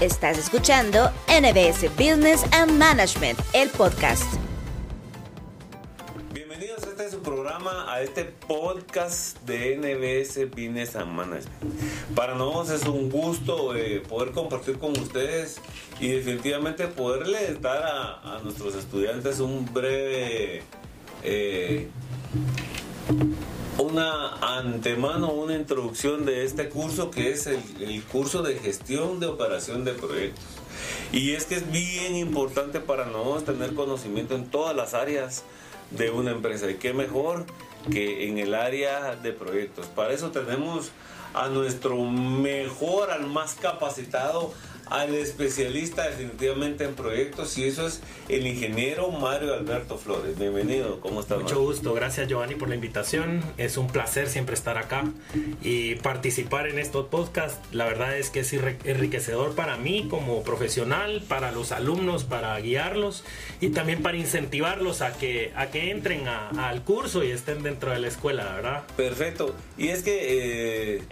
Estás escuchando NBS Business and Management, el podcast. Bienvenidos a este su programa, a este podcast de NBS Business and Management. Para nosotros es un gusto eh, poder compartir con ustedes y definitivamente poderles dar a, nuestros estudiantes un breve eh, una antemano, una introducción de este curso que es el, el, curso de gestión de operación de proyectos. Y es que es bien importante para nosotros tener conocimiento en todas las áreas de una empresa. Y qué mejor que en el área de proyectos. Para eso tenemos a nuestro mejor, al más capacitado, al especialista definitivamente en proyectos y eso es el ingeniero Mario Alberto Flores. Bienvenido, ¿cómo estás? Mucho gusto, gracias Giovanni por la invitación. Es un placer siempre estar acá y participar en estos podcasts. La verdad es que es enriquecedor para mí como profesional, para los alumnos, para guiarlos y también para incentivarlos a que, a que entren a, al curso y estén dentro de la escuela, ¿verdad? Perfecto. Y es que eh,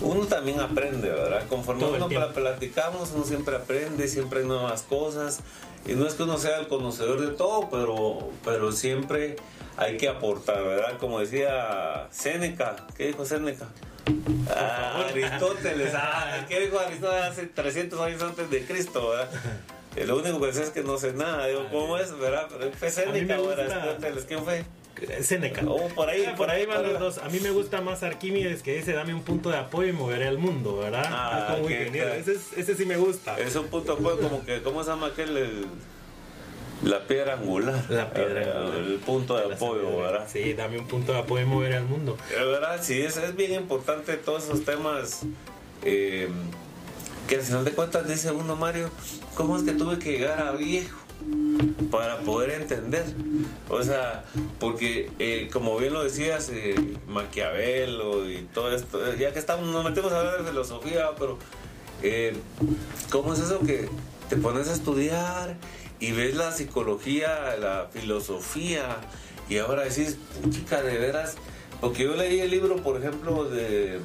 uno también aprende, ¿verdad? Conforme uno platicamos uno siempre aprende, siempre hay nuevas cosas. Y no es que uno sea el conocedor de todo, pero, pero siempre hay que aportar, ¿verdad? Como decía Séneca, ¿qué dijo Séneca? Ah, Aristóteles, ah, ¿qué dijo Aristóteles hace 300 años antes de Cristo, ¿verdad? Lo único que sé es que no sé nada, digo, ¿cómo es, verdad? Pero fue Séneca Aristóteles, ¿quién fue? Seneca. Oh, por ahí, por ahí van los dos. A mí me gusta más Arquímedes que dice dame un punto de apoyo y moveré al mundo, ¿verdad? Ah, como ese, ese, sí me gusta. Es un punto de apoyo como que, ¿cómo se llama aquel? El, la piedra angular. La piedra el, angular. El punto de apoyo, ¿verdad? Sí, dame un punto de apoyo y moveré al mundo. Es verdad, sí, es, es bien importante todos esos temas. Eh, que al final de cuentas dice uno, Mario, ¿cómo es que tuve que llegar a viejo? Para poder entender. O sea, porque eh, como bien lo decías, eh, Maquiavelo y todo esto, eh, ya que estamos, nos metemos a hablar de filosofía, pero ¿cómo es eso que te pones a estudiar y ves la psicología, la filosofía y ahora decís, chica, de veras, porque yo leí el libro, por ejemplo, de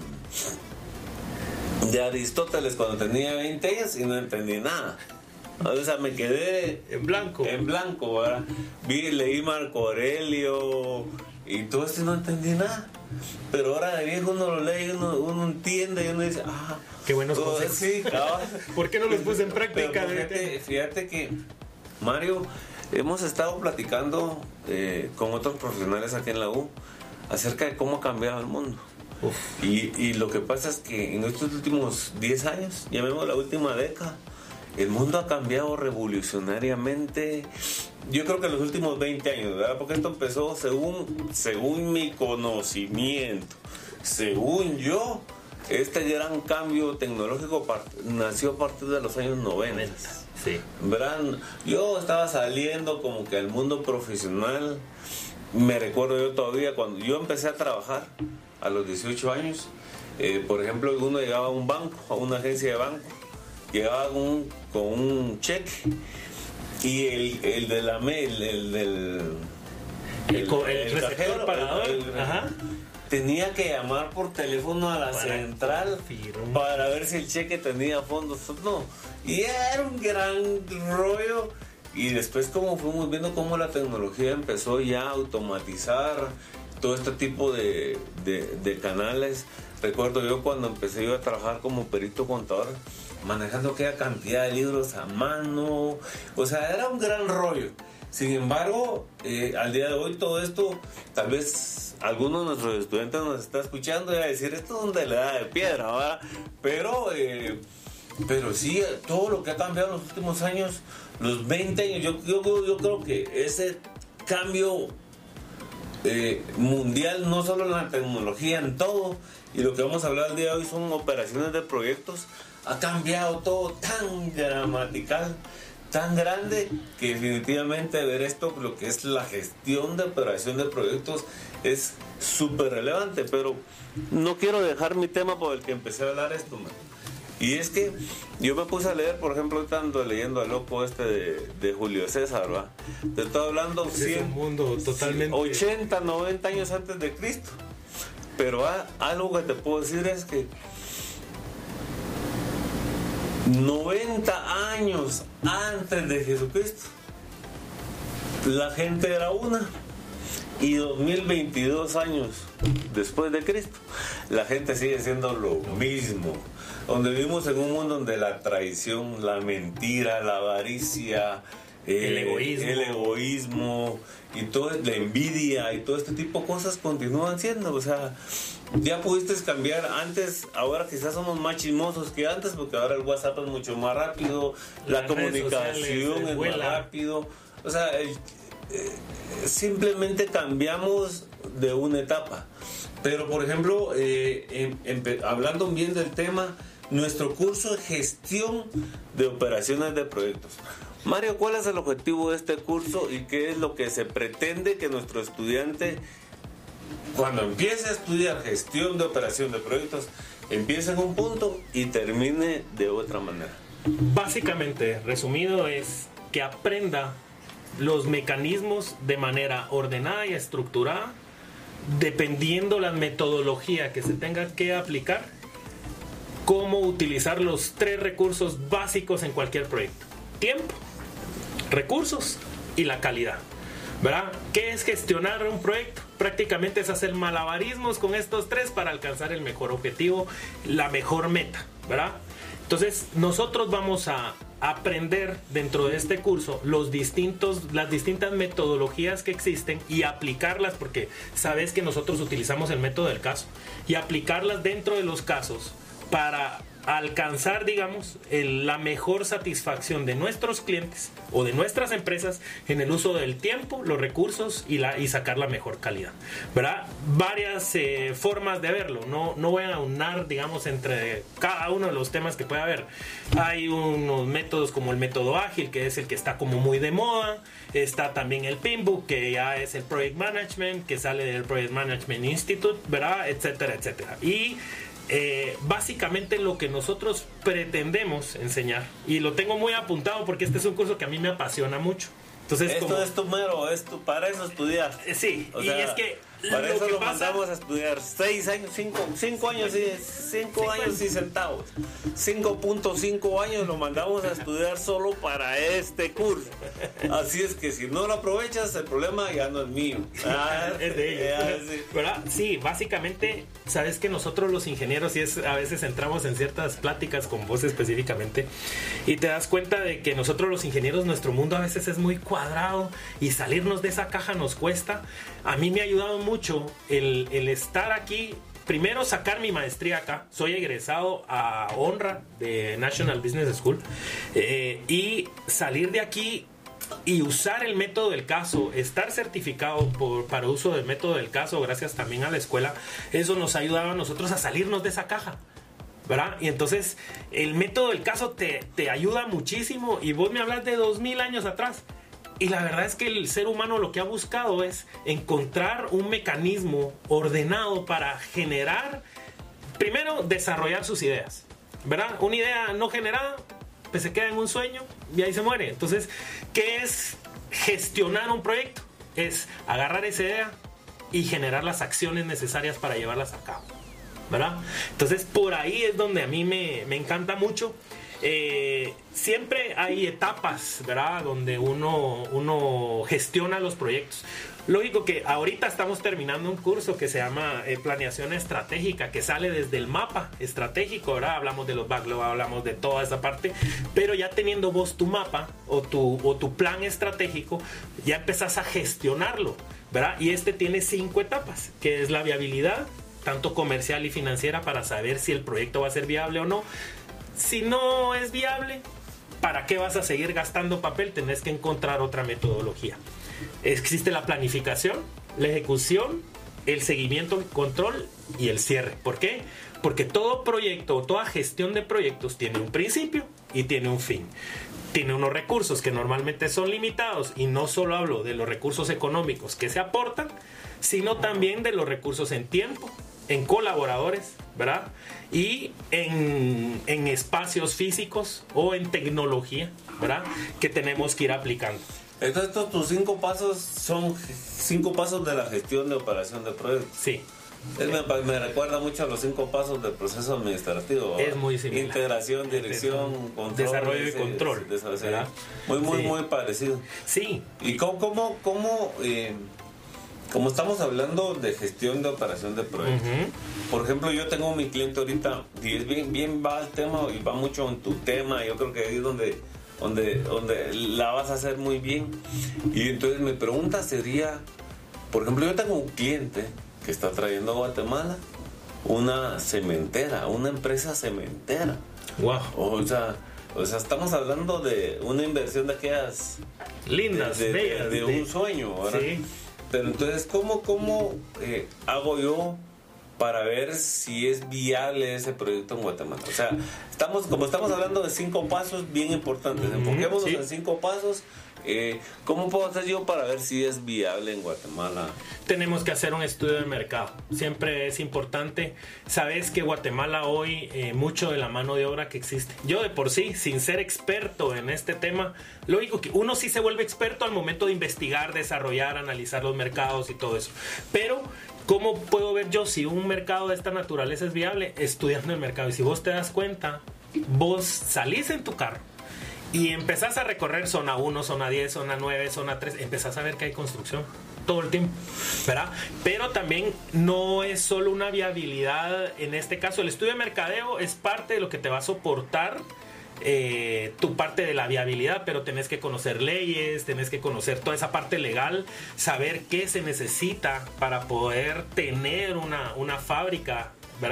de Aristóteles cuando tenía 20 años y no entendí nada. O sea, me quedé en blanco. En blanco, ¿verdad? Vi, leí Marco Aurelio y todo esto y no entendí nada. Pero ahora de viejo uno lo lee, uno, uno entiende y uno dice, ah, qué buenos consejos. Sí. ¿Por qué no los puse en práctica? Fíjate, fíjate, que, Mario, hemos estado platicando eh, con otros profesionales aquí en la U acerca de cómo ha cambiado el mundo. Y, y, lo que pasa es que en estos últimos 10 años, llamemos la última década, el mundo ha cambiado revolucionariamente. Yo creo que en los últimos 20 años, ¿verdad? Porque esto empezó según, según mi conocimiento, según yo, este gran cambio tecnológico nació a partir de los años 90. Sí. ¿Verdad? Yo estaba saliendo como que al mundo profesional. Me recuerdo yo todavía cuando yo empecé a trabajar a los 18 años. Eh, por ejemplo, uno llegaba a un banco, a una agencia de banco llegaba con un, con un cheque y el, el de la el, el del el, el, cajero pagador. tenía que llamar por teléfono a la para central para ver si el cheque tenía fondos. No y era un gran rollo. Y después como fuimos viendo cómo la tecnología empezó ya a automatizar todo este tipo de, de, de canales. Recuerdo yo cuando empecé yo a trabajar como perito contador manejando aquella cantidad de libros a mano. O sea, era un gran rollo. Sin embargo, eh, al día de hoy todo esto, tal vez alguno de nuestros estudiantes nos está escuchando y va a decir, esto es donde le da de piedra, ¿verdad? Pero, eh, pero sí, todo lo que ha cambiado en los últimos años, los 20 años, yo, yo, creo que ese cambio eh, mundial, no solo en la tecnología, en todo, y lo que vamos a hablar el día de hoy son operaciones de proyectos, ha cambiado todo tan gramatical, tan grande, que definitivamente ver esto, lo que es la gestión de operación de proyectos, es súper relevante. Pero no quiero dejar mi tema por el que empecé a hablar esto, Y es que yo me puse a leer, por ejemplo, estando leyendo al loco este de, Julio César, ¿va? Te estoy hablando 100, mundo totalmente 80, 90 años antes de Cristo. Pero algo que te puedo decir es que 90 años antes de Jesucristo, la gente era una. Y 2022 años después de Cristo, la gente sigue siendo lo mismo. Donde vivimos en un mundo donde la traición, la mentira, la avaricia, el, egoísmo. el egoísmo y toda la envidia y todo este tipo de cosas continúan siendo. O sea, ya pudiste cambiar antes, ahora quizás somos más chismosos que antes porque ahora el WhatsApp es mucho más rápido, la comunicación es más rápido. O sea, eh, simplemente cambiamos de una etapa. Pero, por ejemplo, eh, hablando bien del tema, nuestro curso de gestión de operaciones de proyectos. Mario, ¿cuál es el objetivo de este curso y qué es lo que se pretende que nuestro estudiante, cuando empiece a estudiar gestión de operación de proyectos, empiece en un punto y termine de otra manera? Básicamente, resumido, es que aprenda los mecanismos de manera ordenada y estructurada, dependiendo la metodología que se tenga que aplicar, cómo utilizar los tres recursos básicos en cualquier proyecto. Tiempo, recursos y la calidad. ¿Verdad? ¿Qué es gestionar un proyecto? Prácticamente es hacer malabarismos con estos tres para alcanzar el mejor objetivo, la mejor meta, ¿verdad? Entonces, nosotros vamos a aprender dentro de este curso los distintos, las distintas metodologías que existen y aplicarlas, porque sabes que nosotros utilizamos el método del caso, y aplicarlas dentro de los casos para alcanzar, digamos, la mejor satisfacción de nuestros clientes o de nuestras empresas en el uso del tiempo, los recursos y, la, y sacar la mejor calidad. ¿Verdad? Varias eh, formas de verlo. No, no voy a aunar, digamos, entre cada uno de los temas que puede haber. Hay unos métodos como el método ágil, que es el que está como muy de moda. Está también el Pinbook, que ya es el Project Management, que sale del Project Management Institute, ¿verdad? Etcétera, etcétera. Y eh, básicamente lo que nosotros pretendemos enseñar, y lo tengo muy apuntado porque este es un curso que a mí me apasiona mucho. Entonces, esto es tu mero, esto para eso estudias. Eh, sí, y es que para eso lo mandamos a estudiar seis años, cinco, cinco años y cinco años y centavos. 5.5 años lo mandamos a estudiar solo para este curso. Así es que si no lo aprovechas, el problema ya no es mío. Ah, es de ellos. Sí. básicamente, sabes que nosotros los ingenieros, y es, a veces entramos en ciertas pláticas con vos específicamente, y te das cuenta de que nosotros los ingenieros, nuestro mundo a veces es muy cuadrado y salirnos de esa caja nos cuesta. A mí me ha ayudado mucho el, estar aquí primero sacar mi maestría acá. Soy egresado a honra de National Business School. Eh, y salir de aquí y usar el método del caso, estar certificado por, para uso del método del caso, gracias también a la escuela, eso nos ha ayudado a nosotros a salirnos de esa caja. ¿verdad? Y entonces el método del caso te, te ayuda muchísimo y vos me hablas de dos mil años atrás. Y la verdad es que el ser humano lo que ha buscado es encontrar un mecanismo ordenado para generar, primero, desarrollar sus ideas. ¿Verdad? Una idea no generada, pues se queda en un sueño y ahí se muere. Entonces, ¿qué es gestionar un proyecto? Es agarrar esa idea y generar las acciones necesarias para llevarlas a cabo. ¿Verdad? Entonces, por ahí es donde a mí me, me encanta mucho. Eh, siempre hay etapas, ¿verdad? Donde uno, uno gestiona los proyectos. Lógico que ahorita estamos terminando un curso que se llama eh, Planeación Estratégica, que sale desde el mapa estratégico, ¿verdad? Hablamos de los backlogs, hablamos de toda esa parte, pero ya teniendo vos tu mapa o tu, o tu plan estratégico, ya empezás a gestionarlo, ¿verdad? Y este tiene cinco etapas, que es la viabilidad, tanto comercial y financiera, para saber si el proyecto va a ser viable o no si no es viable, ¿para qué vas a seguir gastando papel? Tenés que encontrar otra metodología. Existe la planificación, la ejecución, el seguimiento, el control y el cierre. ¿Por qué? Porque todo proyecto o toda gestión de proyectos tiene un principio y tiene un fin. Tiene unos recursos que normalmente son limitados y no solo hablo de los recursos económicos que se aportan, sino también de los recursos en tiempo, en colaboradores, ¿verdad? Y en, en, espacios físicos o en tecnología, ¿verdad? Que tenemos que ir aplicando. Entonces, estos tus cinco pasos son cinco pasos de la gestión de operación de proyectos. Sí. me, recuerda mucho a los cinco pasos del proceso administrativo. Es muy similar. Integración, dirección, control. Desarrollo y control. muy, muy, muy parecido. Sí. ¿Y cómo, cómo, cómo eh, como estamos hablando de gestión de operación de proyectos, por ejemplo, yo tengo mi cliente ahorita y es bien, bien va el tema y va mucho en tu tema. Yo creo que ahí es donde, donde, donde la vas a hacer muy bien. Y entonces mi pregunta sería, por ejemplo, yo tengo un cliente que está trayendo a Guatemala una cementera, una empresa cementera. Wow. O sea, o sea, estamos hablando de una inversión de aquellas lindas, de, bellas, de, un sueño, ¿verdad? Sí. Pero entonces, ¿cómo, cómo eh, hago yo para ver si es viable ese proyecto en Guatemala? O sea, estamos, como estamos hablando de cinco pasos bien importantes, enfoquémonos en cinco pasos eh, ¿Cómo puedo hacer yo para ver si es viable en Guatemala? Tenemos que hacer un estudio de mercado. Siempre es importante. Sabes que Guatemala hoy, eh, mucho de la mano de obra que existe. Yo de por sí, sin ser experto en este tema, lógico que uno sí se vuelve experto al momento de investigar, desarrollar, analizar los mercados y todo eso. Pero ¿Cómo puedo ver yo si un mercado de esta naturaleza es viable? Estudiando el mercado. Y si vos te das cuenta, vos salís en tu carro y empezás a recorrer zona 1, zona 10, zona 9, zona 3, empezás a ver que hay construcción todo el tiempo, ¿verdad? Pero también no es solo una viabilidad, en este caso el estudio de mercadeo es parte de lo que te va a soportar eh, tu parte de la viabilidad, pero tenés que conocer leyes, tenés que conocer toda esa parte legal, saber qué se necesita para poder tener una, una fábrica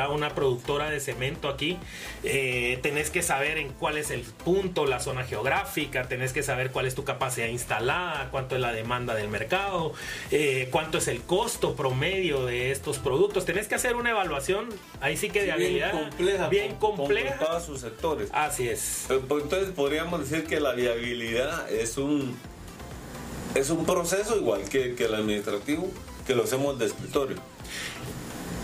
una productora de cemento aquí, eh, tenés que saber en cuál es el punto, la zona geográfica, tenés que saber cuál es tu capacidad instalada, cuánto es la demanda del mercado, eh, cuánto es el costo promedio de estos productos. Tenés que hacer una evaluación, ahí sí que de habilidad bien compleja, bien compleja. Con todos sus sectores. Así es. Pues, entonces podríamos decir que la viabilidad es un es un proceso igual que, que el administrativo, que lo hacemos de escritorio.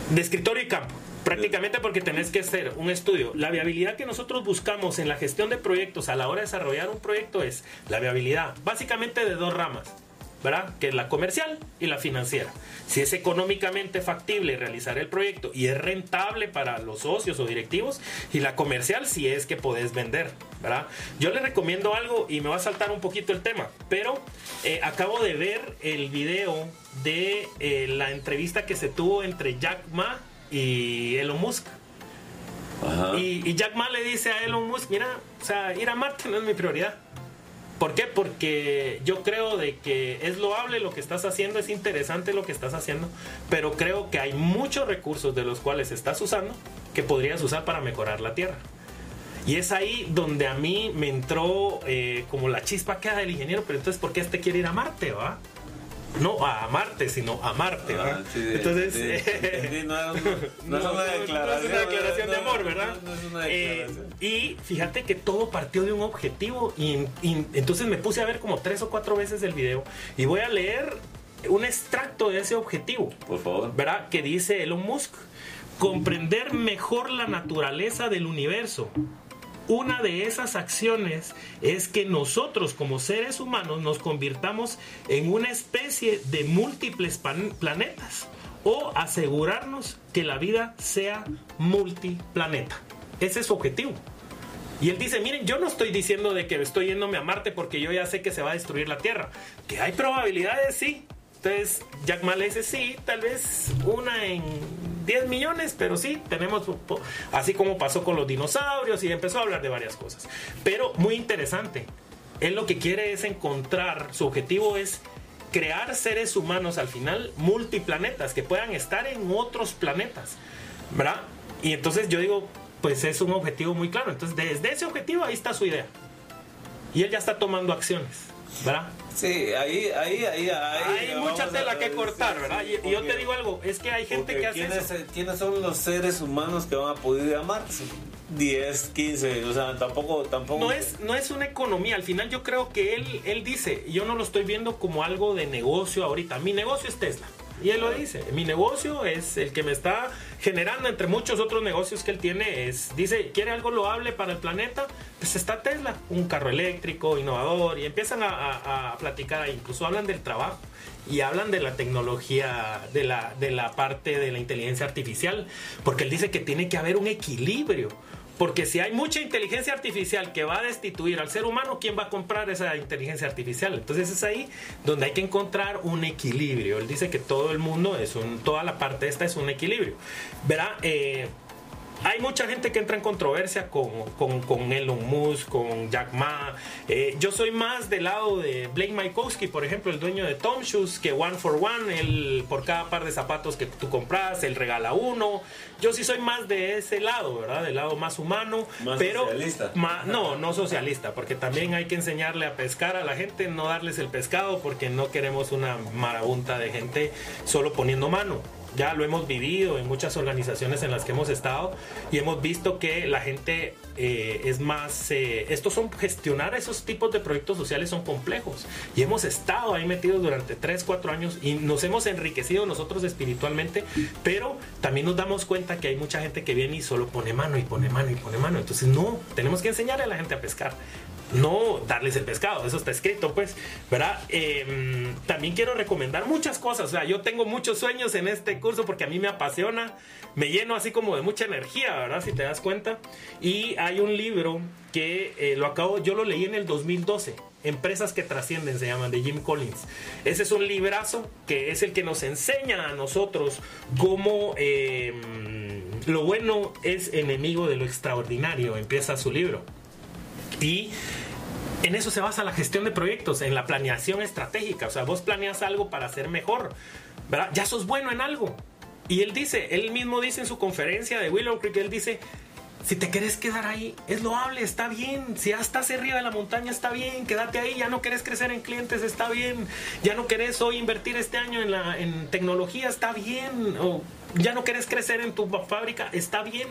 De escritorio y campo. Prácticamente porque tenés que hacer un estudio. La viabilidad que nosotros buscamos en la gestión de proyectos a la hora de desarrollar un proyecto es la viabilidad básicamente de dos ramas. ¿verdad? Que es la comercial y la financiera. Si es económicamente factible realizar el proyecto y es rentable para los socios o directivos, y la comercial si es que podés vender, ¿verdad? Yo les recomiendo algo y me va a saltar un poquito el tema, pero eh, acabo de ver el video de eh, la entrevista que se tuvo entre Jack Ma y Elon Musk. Y, Jack Ma le dice a Elon Musk, mira, o sea, ir a Marte no es mi prioridad. ¿Por qué? Porque yo creo de que es loable lo que estás haciendo, es interesante lo que estás haciendo, pero creo que hay muchos recursos de los cuales estás usando que podrías usar para mejorar la Tierra. Y es ahí donde a mí me entró eh, como la chispa que del ingeniero, pero entonces, ¿por qué este quiere ir a Marte, va? No a Marte, sino a Marte, ¿verdad? Ah, Entonces, no, es una declaración, de amor, ¿verdad? Eh, y fíjate que todo partió de un objetivo y, entonces me puse a ver como tres o cuatro veces el video y voy a leer un extracto de ese objetivo. Por favor. ¿Verdad? Que dice Elon Musk, comprender mejor la naturaleza del universo una de esas acciones es que nosotros como seres humanos nos convirtamos en una especie de múltiples planetas o asegurarnos que la vida sea multiplaneta. Ese es su objetivo. Y él dice, miren, yo no estoy diciendo de que estoy yéndome a Marte porque yo ya sé que se va a destruir la Tierra. Que hay probabilidades, sí. Entonces, Jack Ma dice, sí, tal vez una en 10 millones, pero sí, tenemos, así como pasó con los dinosaurios y empezó a hablar de varias cosas. Pero muy interesante, él lo que quiere es encontrar, su objetivo es crear seres humanos al final multiplanetas, que puedan estar en otros planetas, ¿verdad? Y entonces yo digo, pues es un objetivo muy claro, entonces desde ese objetivo ahí está su idea. Y él ya está tomando acciones, ¿verdad? Sí, ahí, ahí, ahí, hay mucha tela que cortar, ¿verdad? y, yo te digo algo, es que hay gente que hace ¿quiénes, ¿Quiénes son los seres humanos que van a poder amarse? 10, 15, o sea, tampoco, tampoco. No es, no es una economía. Al final yo creo que él, él dice, yo no lo estoy viendo como algo de negocio ahorita. Mi negocio es Tesla. Y él lo dice, mi negocio es el que me está generando entre muchos otros negocios que él tiene. Es, dice, ¿quiere algo loable para el planeta? Pues está Tesla, un carro eléctrico, innovador, y empiezan a, a platicar, incluso hablan del trabajo y hablan de la tecnología, de la, de la parte de la inteligencia artificial, porque él dice que tiene que haber un equilibrio. Porque si hay mucha inteligencia artificial que va a destituir al ser humano, ¿quién va a comprar esa inteligencia artificial? Entonces es ahí donde hay que encontrar un equilibrio. Él dice que todo el mundo es un, toda la parte esta es un equilibrio. Verá, eh, hay mucha gente que entra en controversia con, con, Elon Musk, con Jack Ma. Eh, yo soy más del lado de Blake Mykowski, por ejemplo, el dueño de Tom Shoes, que one for one, el, por cada par de zapatos que tú compras, él regala uno. Yo sí soy más de ese lado, ¿verdad? Del lado más humano. Más pero socialista. no, no socialista, porque también hay que enseñarle a pescar a la gente, no darles el pescado, porque no queremos una marabunta de gente solo poniendo mano ya lo hemos vivido en muchas organizaciones en las que hemos estado y hemos visto que la gente eh, es más, eh, estos son, gestionar esos tipos de proyectos sociales son complejos y hemos estado ahí metidos durante 3, 4 años y nos hemos enriquecido nosotros espiritualmente, pero también nos damos cuenta que hay mucha gente que viene y solo pone mano y pone mano y pone mano, entonces no, tenemos que enseñarle a la gente a pescar no darles el pescado, eso está escrito, pues, ¿verdad? Em, también quiero recomendar muchas cosas, o sea, yo tengo muchos sueños en este curso porque a mí me apasiona, me lleno así como de mucha energía, ¿verdad? Si te das cuenta. Y hay un libro que eh, lo acabo, yo lo leí en el 2012. Empresas que trascienden se llaman de Jim Collins. Ese es un librazo que es el que nos enseña a nosotros cómo em, lo bueno es enemigo de lo extraordinario. Empieza su libro. Y en eso se basa la gestión de proyectos, en la planeación estratégica. O sea, vos planeas algo para ser mejor, ¿verdad? Ya sos bueno en algo. Y él dice, él mismo dice en su conferencia de Willow Creek, él dice, si te querés quedar ahí, es loable, está bien. Si ya estás arriba de la montaña, está bien, quédate ahí. Ya no querés crecer en clientes, está bien. Ya no querés hoy invertir este año en, la, en tecnología, está bien. O ya no querés crecer en tu fábrica, está bien.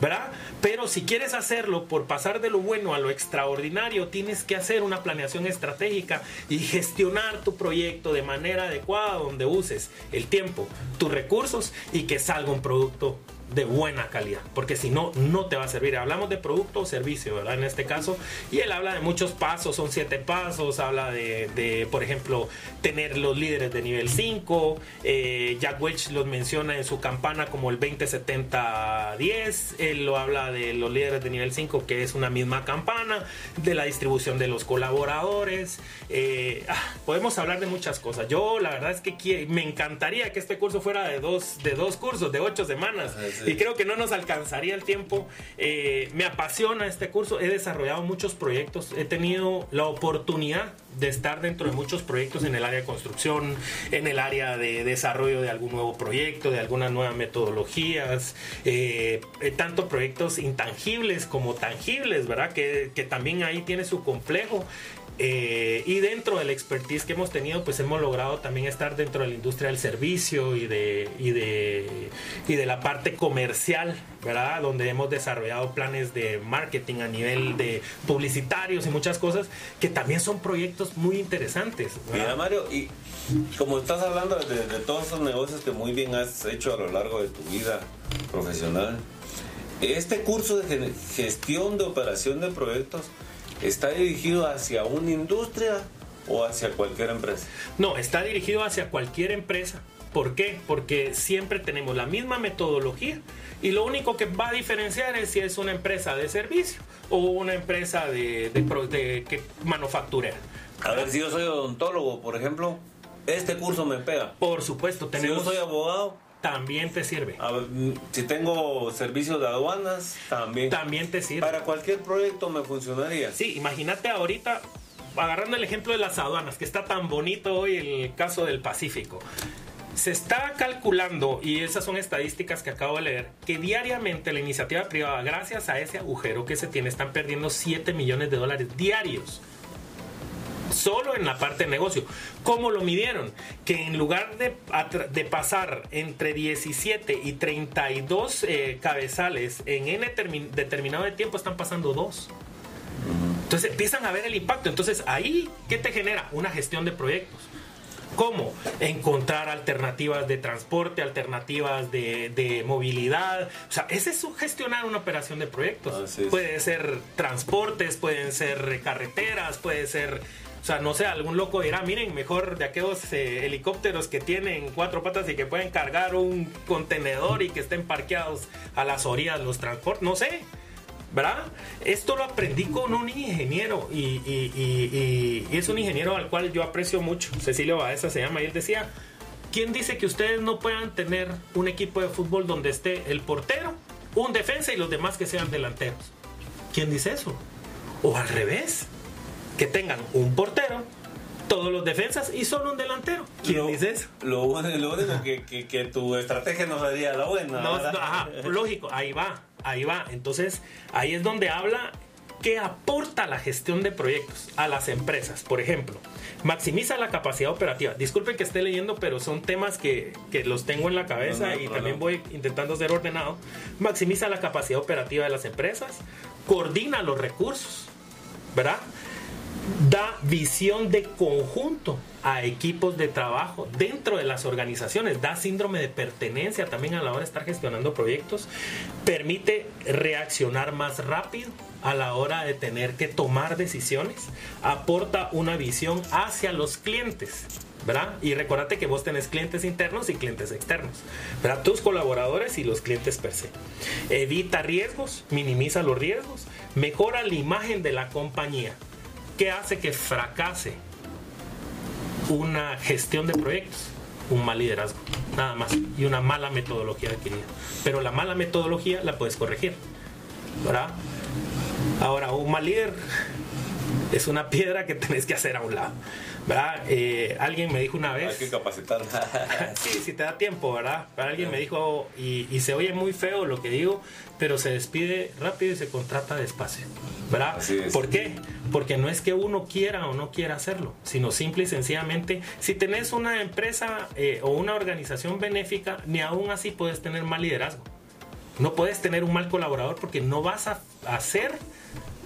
¿Verdad? Pero si quieres hacerlo por pasar de lo bueno a lo extraordinario, tienes que hacer una planeación estratégica y gestionar tu proyecto de manera adecuada donde uses el tiempo, tus recursos y que salga un producto de buena calidad, porque si no, no te va a servir. Hablamos de producto o servicio, ¿verdad? En este caso, y él habla de muchos pasos, son siete pasos, habla de, por ejemplo, tener los líderes de nivel 5, eh, Jack Welch los menciona en su campana como el 20-70-10, él lo habla de los líderes de nivel 5, que es una misma campana, de la distribución de los colaboradores, eh, ah, podemos hablar de muchas cosas. Yo la verdad es que me encantaría que este curso fuera de dos, de dos cursos, de ocho semanas. Y creo que no nos alcanzaría el tiempo. Eh, me apasiona este curso. He desarrollado muchos proyectos. He tenido la oportunidad de estar dentro de muchos proyectos en el área de construcción, en el área de desarrollo de algún nuevo proyecto, de algunas nuevas metodologías, eh, eh, tanto proyectos intangibles como tangibles, ¿verdad? Que, que también ahí tiene su complejo. Eh, y dentro del expertise que hemos tenido, pues hemos logrado también estar dentro de la industria del servicio y de, y de, y de la parte comercial, ¿verdad? Donde hemos desarrollado planes de marketing a nivel de publicitarios y muchas cosas que también son proyectos muy interesantes. Mira, Mario, y como estás hablando de, de todos esos negocios que muy bien has hecho a lo largo de tu vida profesional, este curso de gestión de operación de proyectos, ¿Está dirigido hacia una industria o hacia cualquier empresa? No, está dirigido hacia cualquier empresa. ¿Por qué? Porque siempre tenemos la misma metodología y lo único que va a diferenciar es si es una empresa de servicio o una empresa de, de, manufacturera. A ver, si yo soy odontólogo, por ejemplo, este curso me pega. Por supuesto, tenemos... Si yo soy abogado, también te sirve. si tengo servicios de aduanas, también. También te sirve. Para cualquier proyecto me funcionaría. Sí, imagínate ahorita, agarrando el ejemplo de las aduanas, que está tan bonito hoy el caso del Pacífico. Se está calculando, y esas son estadísticas que acabo de leer, que diariamente la iniciativa privada, gracias a ese agujero que se tiene, están perdiendo 7 millones de dólares diarios solo en la parte de negocio. ¿Cómo lo midieron? Que en lugar de, de pasar entre 17 y 32 eh, cabezales en N determinado de tiempo, están pasando dos. Entonces empiezan a ver el impacto. Entonces ahí, ¿qué te genera? Una gestión de proyectos. ¿Cómo? Encontrar alternativas de transporte, alternativas de, movilidad. O sea, ese es gestionar una operación de proyectos. Puede ser transportes, pueden ser carreteras, puede ser sea, no sé, algún loco dirá, miren, mejor de aquellos eh, helicópteros que tienen cuatro patas y que pueden cargar un contenedor y que estén parqueados a las orillas los transportes, no sé. ¿verdad? Esto lo aprendí con un ingeniero y, es un ingeniero al cual yo aprecio mucho. Cecilio Baeza se llama y él decía, ¿quién dice que ustedes no puedan tener un equipo de fútbol donde esté el portero, un defensa y los demás que sean delanteros? ¿Quién dice eso? O al revés, que tengan un portero, todos los defensas y solo un delantero. ¿Quién dice eso? Lo, único que, tu estrategia no sería la buena. lógico, ahí va ahí va. Entonces, ahí es donde habla qué aporta la gestión de proyectos a las empresas. Por ejemplo, maximiza la capacidad operativa. Disculpen que esté leyendo, pero son temas que, los tengo en la cabeza y también voy intentando ser ordenado. Maximiza la capacidad operativa de las empresas, coordina los recursos, ¿verdad? Da visión de conjunto a equipos de trabajo dentro de las organizaciones, da síndrome de pertenencia también a la hora de estar gestionando proyectos, permite reaccionar más rápido a la hora de tener que tomar decisiones, aporta una visión hacia los clientes. ¿verdad? Y recuérdate que vos tenés clientes internos y clientes externos, ¿verdad? Tus colaboradores y los clientes per se. Evita riesgos, minimiza los riesgos, mejora la imagen de la compañía. ¿Qué hace que fracase una gestión de proyectos, un mal liderazgo, nada más, y una mala metodología adquirida. Pero la mala metodología la puedes corregir, ¿verdad? Ahora, un mal líder es una piedra que tenés que hacer a un lado. ¿verdad? Eh, alguien me dijo una vez. Hay que capacitar. sí, si te da tiempo, ¿verdad? Pero alguien me dijo, y, y, se oye muy feo lo que digo, pero se despide rápido y se contrata despacio, ¿verdad? ¿Por qué? Porque no es que uno quiera o no quiera hacerlo, sino simple y sencillamente, si tenés una empresa eh, o una organización benéfica, ni aún así puedes tener mal liderazgo. No puedes tener un mal colaborador porque no vas a hacer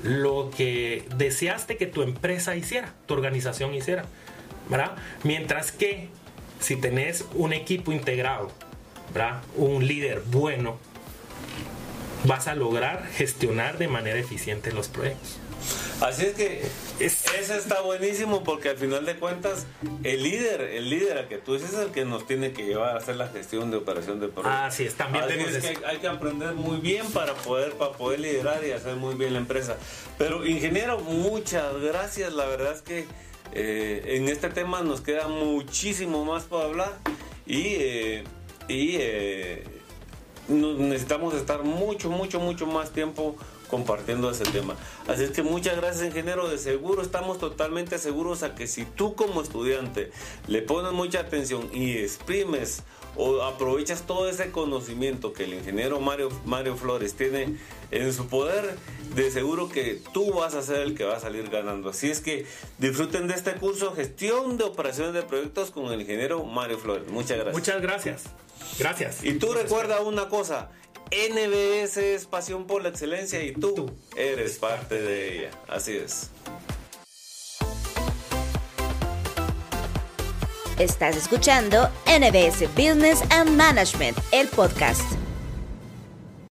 lo que deseaste que tu empresa hiciera, tu organización hiciera, ¿verdad? Mientras que si tenés un equipo integrado, ¿verdad? Un líder bueno, vas a lograr gestionar de manera eficiente los proyectos. Así es que eso está buenísimo porque al final de cuentas el líder, el líder a que tú dices es el que nos tiene que llevar a hacer la gestión de operación de proyectos. Así es, también es que hay que aprender muy bien para poder para poder liderar y hacer muy bien la empresa. Pero ingeniero, muchas gracias. La verdad es que eh, en este tema nos queda muchísimo más por hablar y eh, y eh, necesitamos estar mucho mucho mucho más tiempo compartiendo ese tema. Así es que muchas gracias, ingeniero. De seguro estamos totalmente seguros a que si tú como estudiante le pones mucha atención y exprimes o aprovechas todo ese conocimiento que el ingeniero Mario, Mario Flores tiene en su poder, de seguro que tú vas a ser el que va a salir ganando. Así es que disfruten de este curso Gestión de Operaciones de Proyectos con el ingeniero Mario Flores. Muchas gracias. Muchas gracias. Gracias. Y tú recuerda una cosa, NBS es pasión por la excelencia y tú, eres parte de ella. Así es. Estás escuchando NBS Business and Management, el podcast.